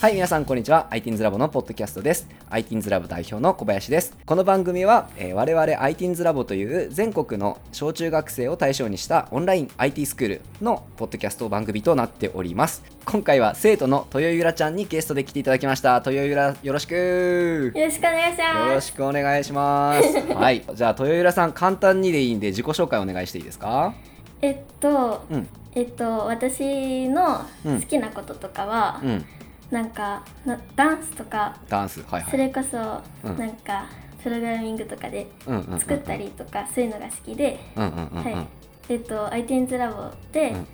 はい、皆さん、こんにちは。ITINS ラボのポッドキャストです。ITINS ラボ代表の小林です。この番組は、えー我々 ITINS ラボという全国の小中学生を対象にしたオンライン IT スクールのポッドキャスト番組となっております。今回は生徒の豊ゆらちゃんにゲストで来ていただきました。豊ゆら、よろしく。よろしくお願いしよます。ろしくお願いします。はい、じゃあ豊ゆらさん、簡単にでいいんで自己紹介お願いしていいですか？えっと、うん、えっと、私のうん好きなこととかは、うん、なんかなダンスとか、ダンス、はいはい。それこそ、うんなんかプログラミングとかで作ったりとか、そういうのが好きで、うんうんうんうん。はい。えっと、ITINS ラボで、うん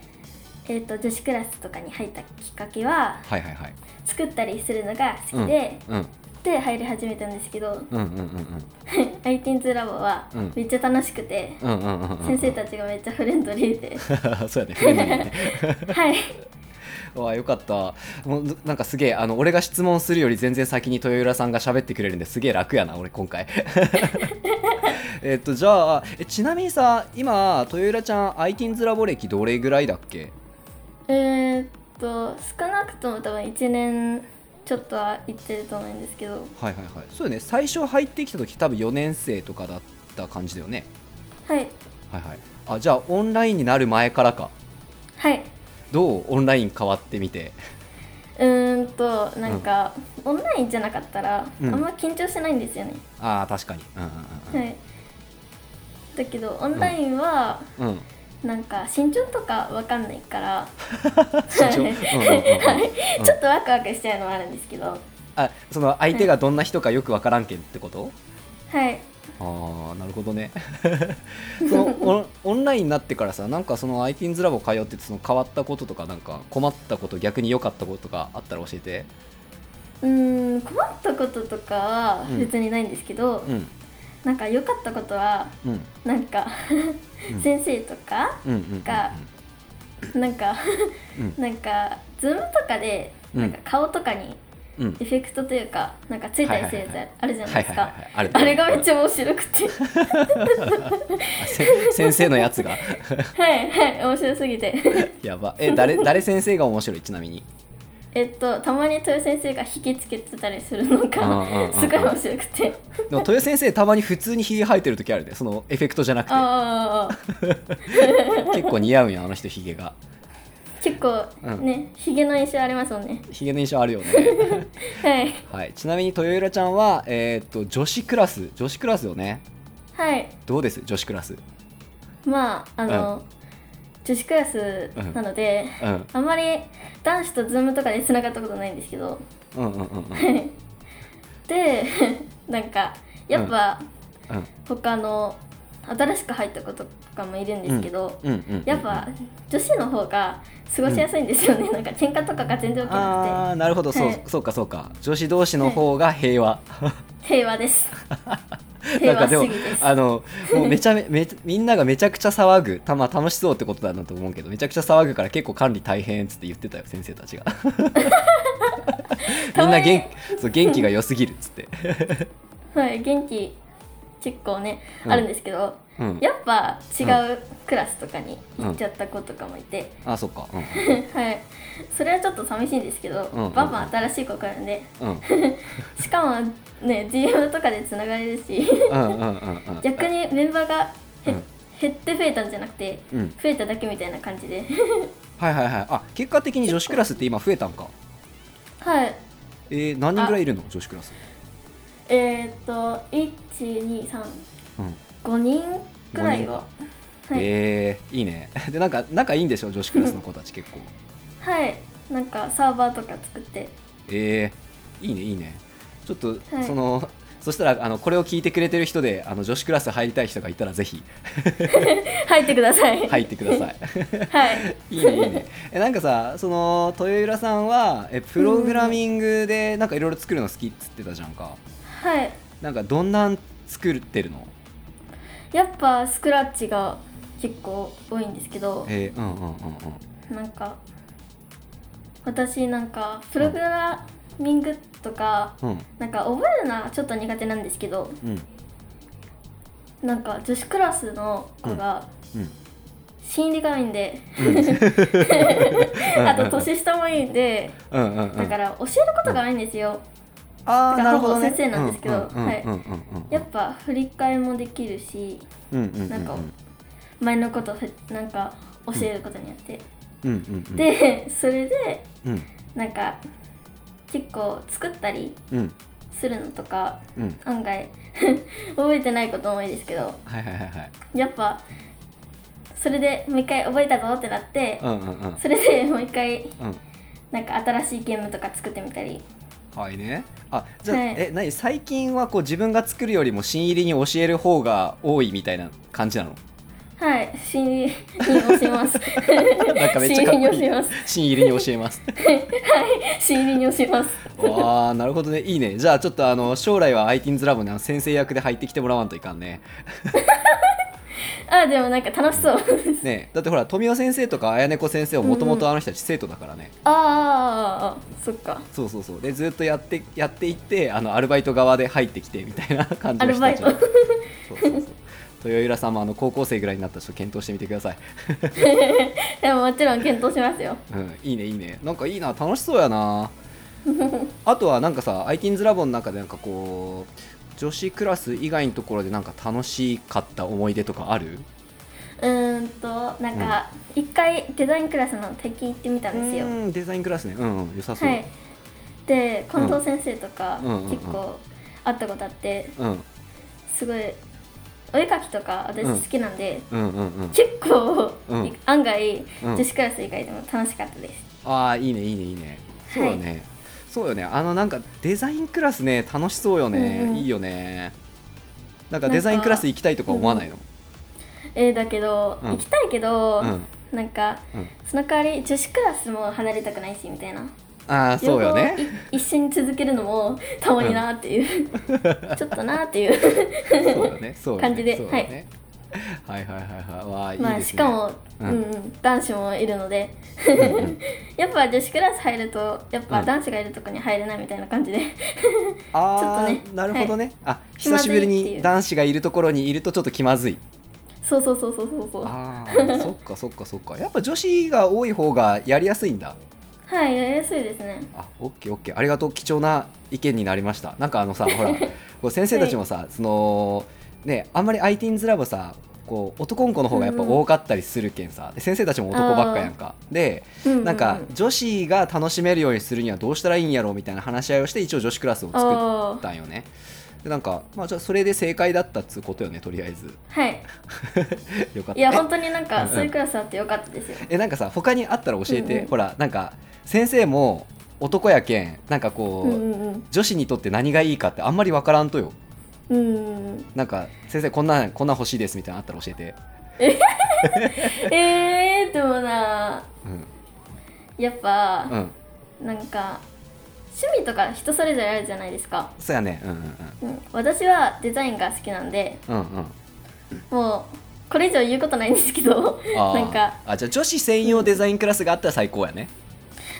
えっと、女子クラスとかに入ったきっかけは、はいはいはい。作ったりするのが好きで、うん、うん、で入り始めたんですけど、うんうんうんうん。ITINS ラボはうんめっちゃ楽しくて、先生たちがめっちゃフレンドリーで、そうやね はい。わあよかった。もうなんかすげえあの俺が質問するより全然先に豊浦さんが喋ってくれるんですげえ楽やな俺今回。えっとじゃあえちなみにさ今豊浦ちゃん ITINS ラボ歴どれぐらいだっけ？えー、っと少なくとも多分1年ちょっとは行ってると思うんですけど。はいはいはい。そうよね。最初入ってきた時多分4年生とかだった感じだよね。はい。はいはい。あじゃあオンラインになる前からか。はいどうオンライン変わってみて？うーんとなんか、オンラインじゃなかったら、うん。あんま緊張しないんですよね。ああ確かに。うんうんはい。だけどオンラインは、うん。うんうんなんか身長とかわかんないから。ちょっとワクワクしちゃうのもあるんですけど。あその相手がどんな人かよくわからんけんってこと、はいああなるほどね。そのオンオンラインになってからさなんかその ITINS ラボ通っててその変わったこととかなんか困ったこと逆に良かったこととかあったら教えて。うーん困ったこととかはうん。別にないんですけど、うん。なんか良かったことはうん。なんかうん。先生とかうんうんなんかうん。なんか Zoom とかでうん。なんか顔とかにうんエフェクトというかなんかついたりするやつあるじゃないですか。あれがめっちゃ面白くて。先生のやつが。はいはい面白すぎて。やば。え誰誰先生が面白い？ちなみに。えっとたまに豊先生が引きつけてたりするのがすごい面白くて。でも豊先生たまに普通にひげ生えてる時あるねそのエフェクトじゃなくて。結構似合うんやあの人ひげが結構ねひげの印象ありますもんね。ひげの印象あるよね。はい。はい、ちなみに豊浦ちゃんは、えーっと女子クラス女子クラスよね。はい。どうです？女子クラス。まああの、女子クラスなので、うん。あんまり男子と Zoom とかでつながったことないんですけど。うんうんうんうん。でなんかやっぱ、うん。他の新しく入った子とかもいるんですけど、うんうんうんやっぱ女子の方が過ごしやすいんですよね、なんか喧嘩とかが全然起きなああなるほど、そうはい。そうかそうか。女子同士の方が平和、くて平和です。な平和んかでもあのもうめちゃめめみんながめちゃくちゃ騒ぐたまあ楽しそうってことだなと思うけどめちゃくちゃ騒ぐから結構管理大変っつって言ってたよ先生たちが。みんな元そう元気が良すぎるっつって。はい元気結構ね、うん。あるんですけどうん。やっぱ違うクラスとかに行っちゃった子とかもいて、あそっか。うん。はい。それはちょっと寂しいんですけど、うんうんバンバン新しい子来るんで。うん。う んしかもね DM とかでつながれるし。うんうんうんうん。逆にメンバーが減って増えたんじゃなくて、うん。増えただけみたいな感じで。はいはいはい。あ結果的に女子クラスって今増えたんか。はい。えー、何人ぐらいいるの？女子クラスえー、っと1235うん。人くらいは。はい、えー、いいね。でなんか仲いいんでしょ？女子クラスの子たち結構。はい。なんかサーバーとか作って。えー、いいねいいね。ちょっと、はい。そのそしたらあのこれを聞いてくれてる人であの女子クラス入りたい人がいたらぜひ。入ってください。入ってください。はい。いいねいいね。えなんかさその豊浦さんはえプログラミングでなんかいろいろ作るの好きっつってたじゃんかはい。なんかどんなん作ってるの？やっぱスクラッチが結構多いんですけどえー、うんうんうんうん。なんか私なんかプログラミングとか、うん。なんか覚えるのはちょっと苦手なんですけどうん。なんか女子クラスの子がうん。心理画面で あと年下もいいんでだから教えることがないんですよ、あなるほどね。ほぼ先生なんですけどはい。やっぱ振り替えもできるしうんうんうんうん。なんか前のことなんか教えることによって、うんうんうん。でそれでうん。なんか結構作ったりうん。するのとかうん。案外 覚えてないことも多いですけどはいはいはいはい。やっぱそれでもう一回覚えたぞってなって、うんうんうん。それでもう一回うん。なんか新しいゲームとか作ってみたりはいね。あじゃあ、はい。え何？最近はこう自分が作るよりも新入りに教える方が多いみたいな感じなの？はい新入りに教えます。なんかめっちゃかっこいい。新入りに教えます。新入りに教えます。新入りに教えます。わあなるほどね。いいね。じゃあちょっとあの将来は ITINS ラボにあの先生役で入ってきてもらわんといかんねあでもなんか楽しそう。ねだってほら富尾先生とか綾猫先生はもともとあの人たち生徒だからね、あーあーあーそっか。そうそうそう。でずっとやってやっていってあのアルバイト側で入ってきてみたいな 感じの人たちアルバイト。そうそうそう。豊浦さんもあの高校生ぐらいになった人検討してみてください、でももちろん検討しますよ。うん、いいねいいね。なんかいいな楽しそうやな。あとはなんかさ ITINS ラボの中でなんかこう女子クラス以外のところでなんか楽しかった思い出とかある？うーんとなんか一回デザインクラスの敵行ってみたんですよ。うんデザインクラスね。うん、うん、良さそう、はい。で近藤先生とかうんうんうん。結構会ったことあってうん。すごいお絵描きとか私好きなんで、うんうんうん。結構、うん。案外、うん。女子クラス以外でも楽しかったです。ああいいねいいねいいね。そうよね、そうよね。あのなんかデザインクラスね楽しそうよね、うんうん。いいよね。なんかデザインクラス行きたいとか思わないの？えー、だけど、うん。行きたいけど、うん。なんかうん。その代わり女子クラスも離れたくないしみたいな。ああそうよね。一緒に続けるのもたまになっていう、ちょっとなっていう。そうよね。感じではい、はいはいはいはい。わあね。まあしかも、ううんんうん、男子もいるので。やっぱ女子クラス入るとやっぱうん。男子がいるとこに入れないみたいな感じで。ああ、ちょっとね。なるほどね、あ気まずい久しぶりに男子がいるところにいるとちょっと気まずい。そうそうそうそうそうそう。はああそっかそっかそっか。やっぱ女子が多い方がやりやすいんだ。いやりやすいですね。あオッケーオッケー。ありがとう貴重な意見になりました。なんかあのさほら 先生たちもさ、そのねあんまり ITINS ラボさこう男の子の方がやっぱ多かったりするけんさ、で先生たちも男ばっかやんか。でうんうんうん。なんか女子が楽しめるようにするにはどうしたらいいんやろうみたいな話し合いをして一応女子クラスを作ったんよね。でなんかまあじゃあそれで正解だったっつうことよねとりあえず。はい。よかった。いやえ本当になんうんうんかそういうクラスあってよかったですよ。えなんかさ他にあったら教えて、うんうん。ほらなんか先生も男やけんなんかこう、うんうん女子にとって何がいいかってあんまり分からんとようんうんなんか先生こんなんこんなん欲しいですみたいなのあったら教えて。えー、でもなうんやっぱ、うんなんか趣味とか人それぞれあるじゃないですか、そうやね。うんうんうん、私はデザインが好きなんでうんうんうん。もうこれ以上言うことないんですけどあー。なんかあじゃあ女子専用デザインクラスがあったら最高やね。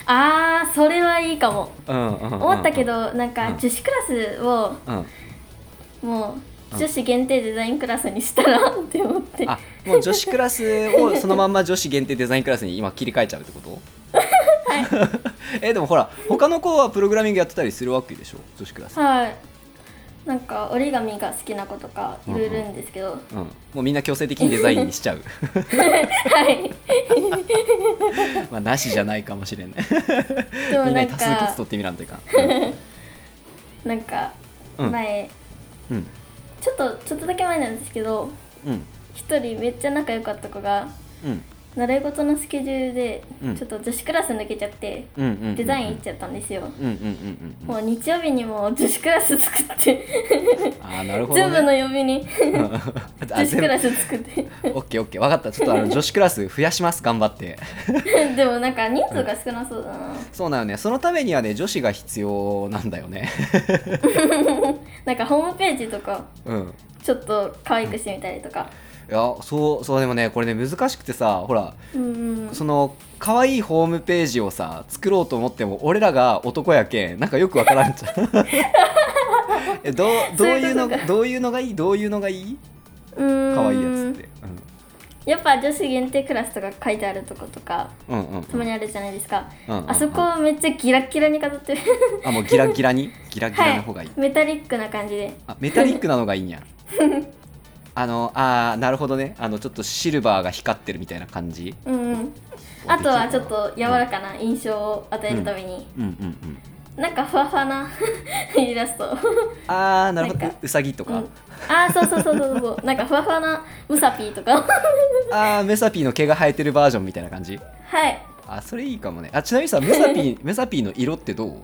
あーそれはいいかも。うんうんうんうん。思ったけどなんかうん。女子クラスをうんもう女子限定デザインクラスにしたらって思って。あもう女子クラスをそのまんま女子限定デザインクラスに今切り替えちゃうってこと？えでもほら他の子はプログラミングやってたりするわけでしょ？女子クラス、はい。なんか折り紙が好きな子とかいろいろいるんですけど、うん、もうみんな強制的にデザインにしちゃう。はい。まあなしじゃないかもしれんね。でもみんな多数決か取ってみらんといかん。なんかうん。前、うん。ちょっとちょっとだけ前なんですけどうん。一人めっちゃ仲良かった子がうん習い事のスケジュールでうん。ちょっと女子クラス抜けちゃって、うんうんうんうん。デザイン行っちゃったんですよ、うんうんうんうん。うんもう日曜日にも女子クラス作って。ああなるほど、ね、全部の曜日に あ女子クラス作って。オッケーオッケー。分かった。ちょっとあの 女子クラス増やします。頑張って。でもなんか人数が少なそうだな、そうなのね。そのためにはね女子が必要なんだよね。なんかホームページとかうん。ちょっと可愛くしてみたりとかいやそうそうでもねこれね難しくてさほらうんうん。その可愛いホームページをさ作ろうと思っても俺らが男やけんなんかよくわからんじゃん。えどうどういうのどういうのがいい？どういうのがいい？可愛いやつって、やっぱ女子限定クラスとか書いてあるとことかうんうんたまにあるじゃないですか、うんうんうん。あそこめっちゃギラッギラに飾ってる。あもうギラギラに？ギラギラの方がいい、メタリックな感じで。あメタリックなのがいいんや あのあーなるほどね。あのちょっとシルバーが光ってるみたいな感じ。うんうん。あとはちょっと柔らかな印象を与えるために、うん。うんうんなんかふわふわな イラスト。あーなるほど。ううさぎとか、うん、あーそうそうそうそうそう。なんかふわふわなムサピーとか。あーメサピーの毛が生えてるバージョンみたいな感じ。はい。あそれいいかもね。あちなみにさメサピー メサピーの色ってどう？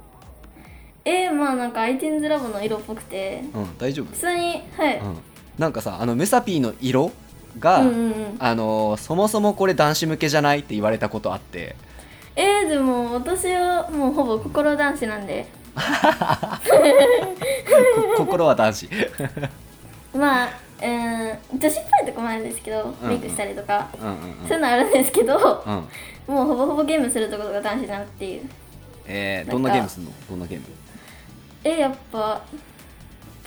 えー、まあなんか iTunes ラボの色っぽくて。うん大丈夫。普通にはい、うん、なんかさあのメサピーの色が、うんうんうん。あのーそもそもこれ男子向けじゃないって言われたことあって。えー、でも私はもうほぼ心男子なんで。こ心は男子。まあ、えー、女子っぽいとこもあるんですけど、うんメイクしたりとか、うんうんうん。そういうのあるんですけど、うん。もうほぼほぼゲームするところが男子だなっていう。えー、どんなゲームすんの？どんなゲーム？えやっぱ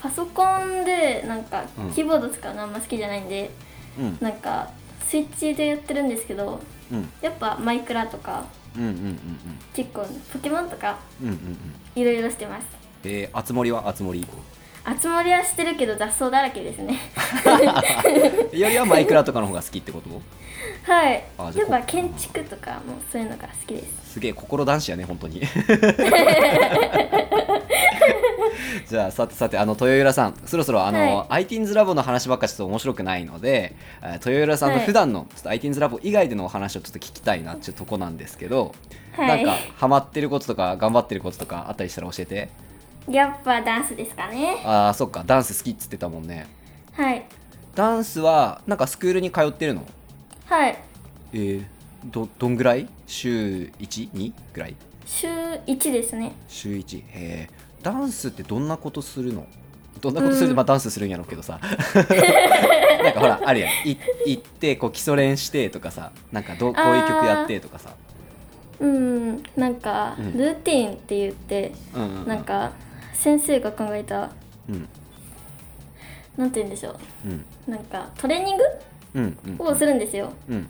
パソコンでなんかうん。キーボード使うのあんま好きじゃないんで、うん。なんかスイッチでやってるんですけどうん。やっぱマイクラとかうんうんうん結構ポケモンとかうんうんうん。うんいろいろしてます。えー、あつ森はあつ森集まりはしてるけど雑草だらけですね。よりはマイクラとかの方が好きってこと？はい。やっぱ建築とかもそういうのが好きです。すげえ心男子やね本当に じゃあさてさてあの豊浦さんそろそろあの、iTeens ラボの話ばっかちょっと面白くないのでえー豊浦さんのはい。普段のちょっと iTeens ラボ以外でのお話をちょっと聞きたいなっていうとこなんですけど、はい。なんかハマってることとか頑張ってることとかあったりしたら教えて。やっぱダンスですかね。あーそっかダンス好きっつってたもんね。はい。ダンスはなんかスクールに通ってるの？はい。えー、どどんぐらい？週 1?2 ぐらい？週1ですね。週1へえダンスってどんなことするの？どんなことする、うんまあダンスするんやろうけどさ。なんかほらあるやん。い行ってこう基礎練してとかさ。なんかどうこういう曲やってとかさ。うん。なんかうん。ルーティーンって言って、うんうんうん。なんか先生が考えたうん。なんて言うんでしょう。ん。うなんかトレーニングうんうんをするんですよ。うん。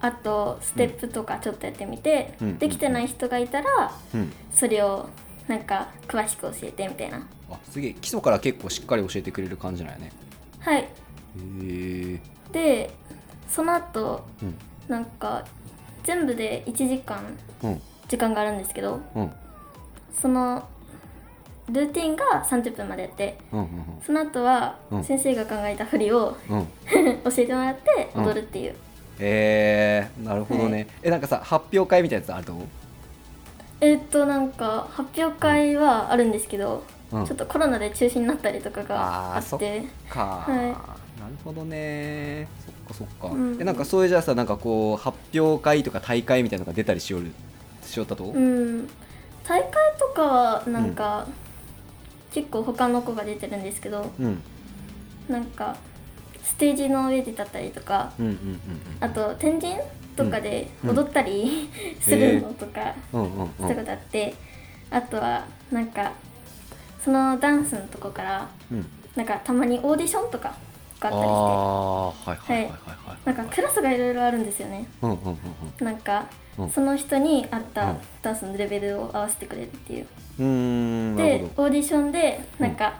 あとステップとかちょっとやってみて、うん。できてない人がいたらうん。それをなんか詳しく教えてみたいな。あすげえ。基礎から結構しっかり教えてくれる感じなんやね。はい。へえ。でその後うん。なんか全部で1時間うん。時間があるんですけどうん。そのルーティンが30分までやってうんうんその後はうん。先生が考えた振りをうん。う ん教えてもらって踊るっていう、えー、なるほどね、はい。えなんかさ発表会みたいなやつあるとえーっとなんか発表会はあるんですけど、うん。ちょっとコロナで中止になったりとかがあっってか、はい。なるほどね。そっかそっか、うん。えなんかそういうじゃあさなんかこう発表会とか大会みたいなのが出たりしよるしよったと、うん。大会とかはなんか、結構他の子が出てるんですけどうん、なんかステージの上で立ったりとかうんうんうんあと天神とかでうん。踊ったり、するのとかうんうんうん。したことあって、あとはなんかそのダンスのとこからうん。なんかたまにオーディションとかがあったりして。はいなんかクラスがいろいろあるんですよね。うんうんうんなんか、うん。その人に合っうたん。ダンスのレベルを合わせてくれるっていう。うんでオーディションでなんか、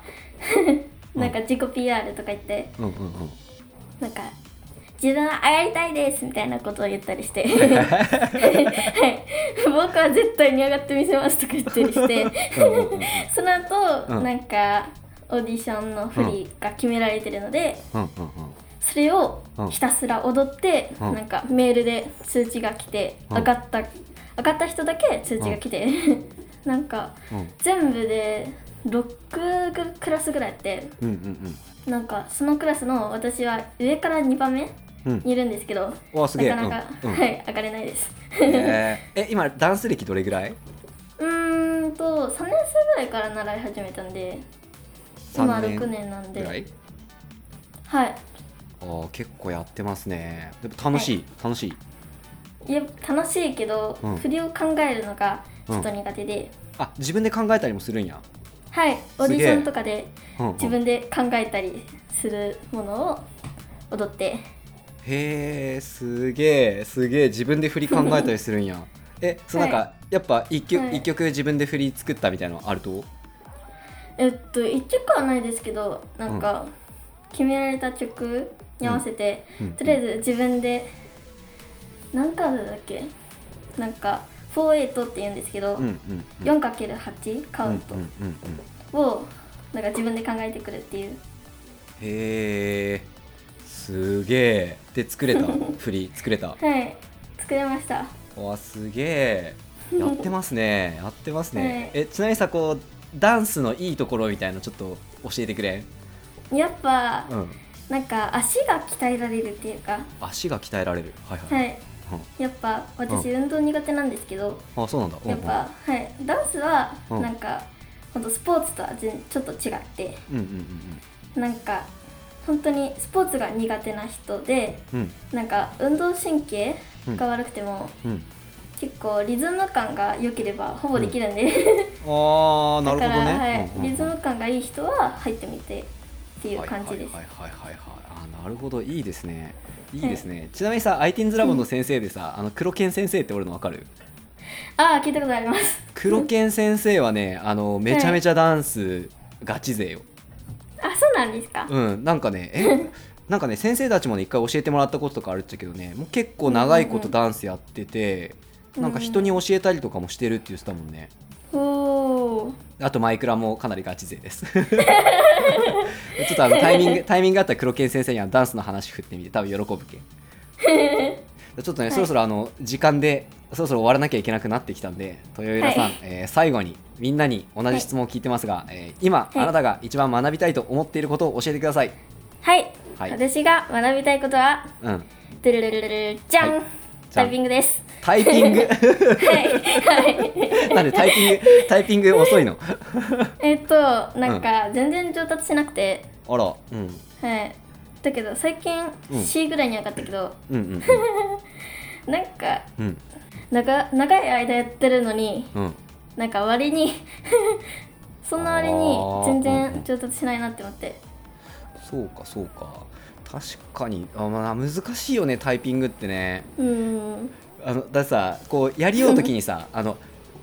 うん なんか自己 PR とか言ってうんうんうん。なんか自分は上がりたいですみたいなことを言ったりして。はい。僕は絶対に上がってみせますとか言ったりして。うんうんうんその後、うん。なんかオーディションの振りが決められてるので、うんうんそれをうん。ひたすら踊って、うん。なんかメールで通知が来て、うん。上がった上がった人だけ通知が来て、なんかうん。全部で6クラスぐらいあってうんうんなんかそのクラスの私は上から2番目うん。うんにいるんですけど、わあすなかなか、うんうん。はい上がれないです。えー。え今ダンス歴どれぐらい？うーんと3年生ぐらいから習い始めたんで今三年6年なんで。ぐらい？はい。あー結構やってますね。でも楽しい、楽しい。いや楽しいけど、うん。振りを考えるのがちょっと苦手で、あ自分で考えたりもするんや、はいオーディションとかでうんうん。自分で考えたりするものを踊って。へえすげえすげえ自分で振り考えたりするんや。えそうなんか、はやっぱ一曲、はい。一曲自分で振り作ったみたいなのあると？えっと一曲はないですけどなんか、決められた曲に合わせて、うん。とりあえず自分で何カードだっけ？なんか48って言うんですけど、うんうんうん 4×8 カウントをなんか自分で考えてくるっていうへえすげえで作れた振り作れたはい作れましたわすげえやってますねやってますね、はいえちなみにさこうダンスのいいところみたいのちょっと教えてくれやっぱ、うんなんか足が鍛えられるっていうか足が鍛えられるはいはい、はいやっぱ私運動苦手なんですけど、うんあそうなんだ。やっぱ、はい。ダンスはうん。なんか、ほんとスポーツとは全ちょっと違ってうんうんうんなんか本当にスポーツが苦手な人でうん。うんなんか運動神経が悪くても、うん。結構リズム感が良ければほぼできるんで、ああ なるほどだから、ね、はい。うんうんうん。リズム感がいい人は入ってみてっていう感じです。はいはいはいはいはいあなるほど。いいですねいいですね、ちなみにさ ITINS ラボの先生でさ、あの黒剣先生って俺の分かる？ああ聞いたことあります。黒剣先生はねあのめちゃめちゃダンスガチ勢よ。あそうなんですか？うんなんかねえ なんかね先生たちもね一回教えてもらったこととかあるっちゃけどねもう結構長いことダンスやってて、なんか人に教えたりとかもしてるって言ってたもんね。おおあとマイクラもかなりガチ勢です ちょっとあのタイミングタイミングがあったら黒剣先生にはダンスの話振ってみて多分喜ぶけん。ちょっとね、はい。そろそろあの時間でそろそろ終わらなきゃいけなくなってきたんで豊浦さん、はい。えー最後にみんなに同じ質問を聞いてますが、えー今、い。あなたが一番学びたいと思っていることを教えてください。はい、はい。私が学びたいことはうん。ドゥルルルルルルじゃん、はいタイピングです。タイピング？はい。はい。なんでタイピングタイピング遅いの？えっとなんか全然上達しなくて、あら。うん。はい。だけど最近うん。C ぐらいに上がったけど、うんうん なんかうん。うん長長い間やってるのにうん。なんか割に そんな割に全然上達しないなって思って。そうかそうか確かに。あ、まあ、難しいよねタイピングってね。うーん。あのだってさこうやりようときにさ あの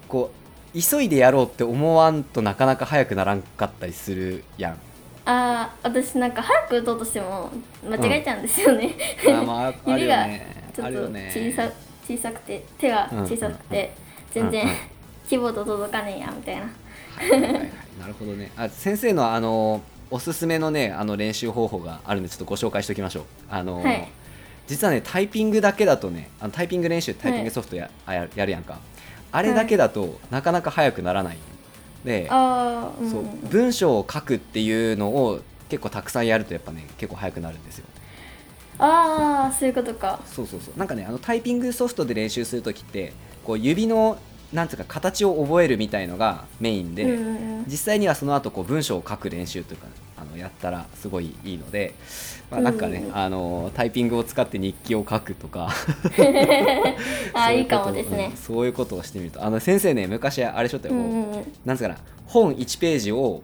こう急いでやろうって思わんとなかなか早くならんかったりするやん。あー私なんか早く打とうとしても間違えちゃうんですよね。あまあ ある指がよね。ちょっと小さ小さくて手が小さくて全然うんうん。キーボード届かねえやみたいな。はいはいはい。はいなるほどね。あ先生のあのおすすめのねあの練習方法があるんでちょっとご紹介しておきましょう。あの、はい。実はねタイピングだけだとねあのタイピング練習タイピングソフトや,あ、ややるやんか。あれだけだと、なかなか早くならない。でうんそう文章を書くっていうのを結構たくさんやるとやっぱね結構早くなるんですよ。ああそういうことか。そうそうそう。なんかねあのタイピングソフトで練習する時ってこう指のなんつうか形を覚えるみたいのがメインで、実際にはその後こう文章を書く練習というかあのやったらすごいいいので、まあ、なんかね、うん。あのタイピングを使って日記を書くとか。いいうことかもですね。うん。そういうことをしてみると。あの先生ね昔あれしょったよ、う。んなんつうかな本1ページを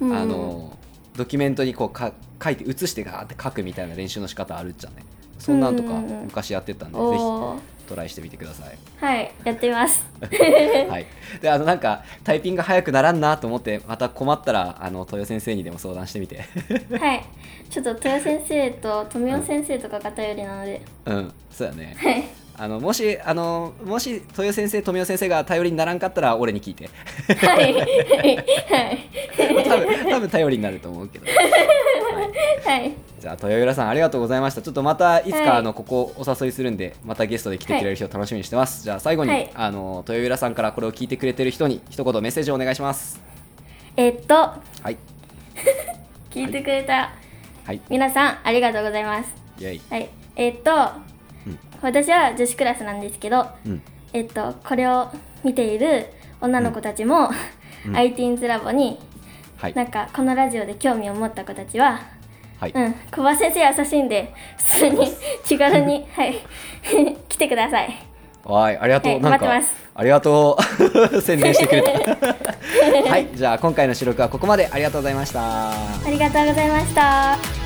あのドキュメントにこうか書いて写してガーって書くみたいな練習の仕方あるっちゃねそんなんとか昔やってたんで、ぜおー。ひトライしてみてください。はいやってみます。はい。であのなんかタイピング早くならんなと思ってまた困ったらあの豊先生にでも相談してみて。はい。ちょっと豊先生と富雄先生とかが頼りなので、うん。そうだね。はい。あのもしあのもし豊先生富雄先生が頼りにならんかったら俺に聞いて。はい。はい。多分多分頼りになると思うけど、はい。はいじゃあ豊浦さんありがとうございました。ちょっとまたいつか、はい。あのここお誘いするんでまたゲストで来てくれる日を楽しみにしてます、じゃあ最後に、はい。あの豊浦さんからこれを聞いてくれてる人に一言メッセージをお願いします。えっとはい。聞いてくれたはい。皆さんありがとうございます。はい。えっと、うん。私は女子クラスなんですけど、うん。えっとこれを見ている女の子たちも、うん。ITINS ラボにはい。なんかこのラジオで興味を持った子たちははい、うん、小林先生優しいんで普通に 気軽にはい 来てくださいはい、ありがとう。はいなんか待ってますありがとう。宣伝してくれた。はい、じゃあ今回の収録はここまで。ありがとうございました。ありがとうございました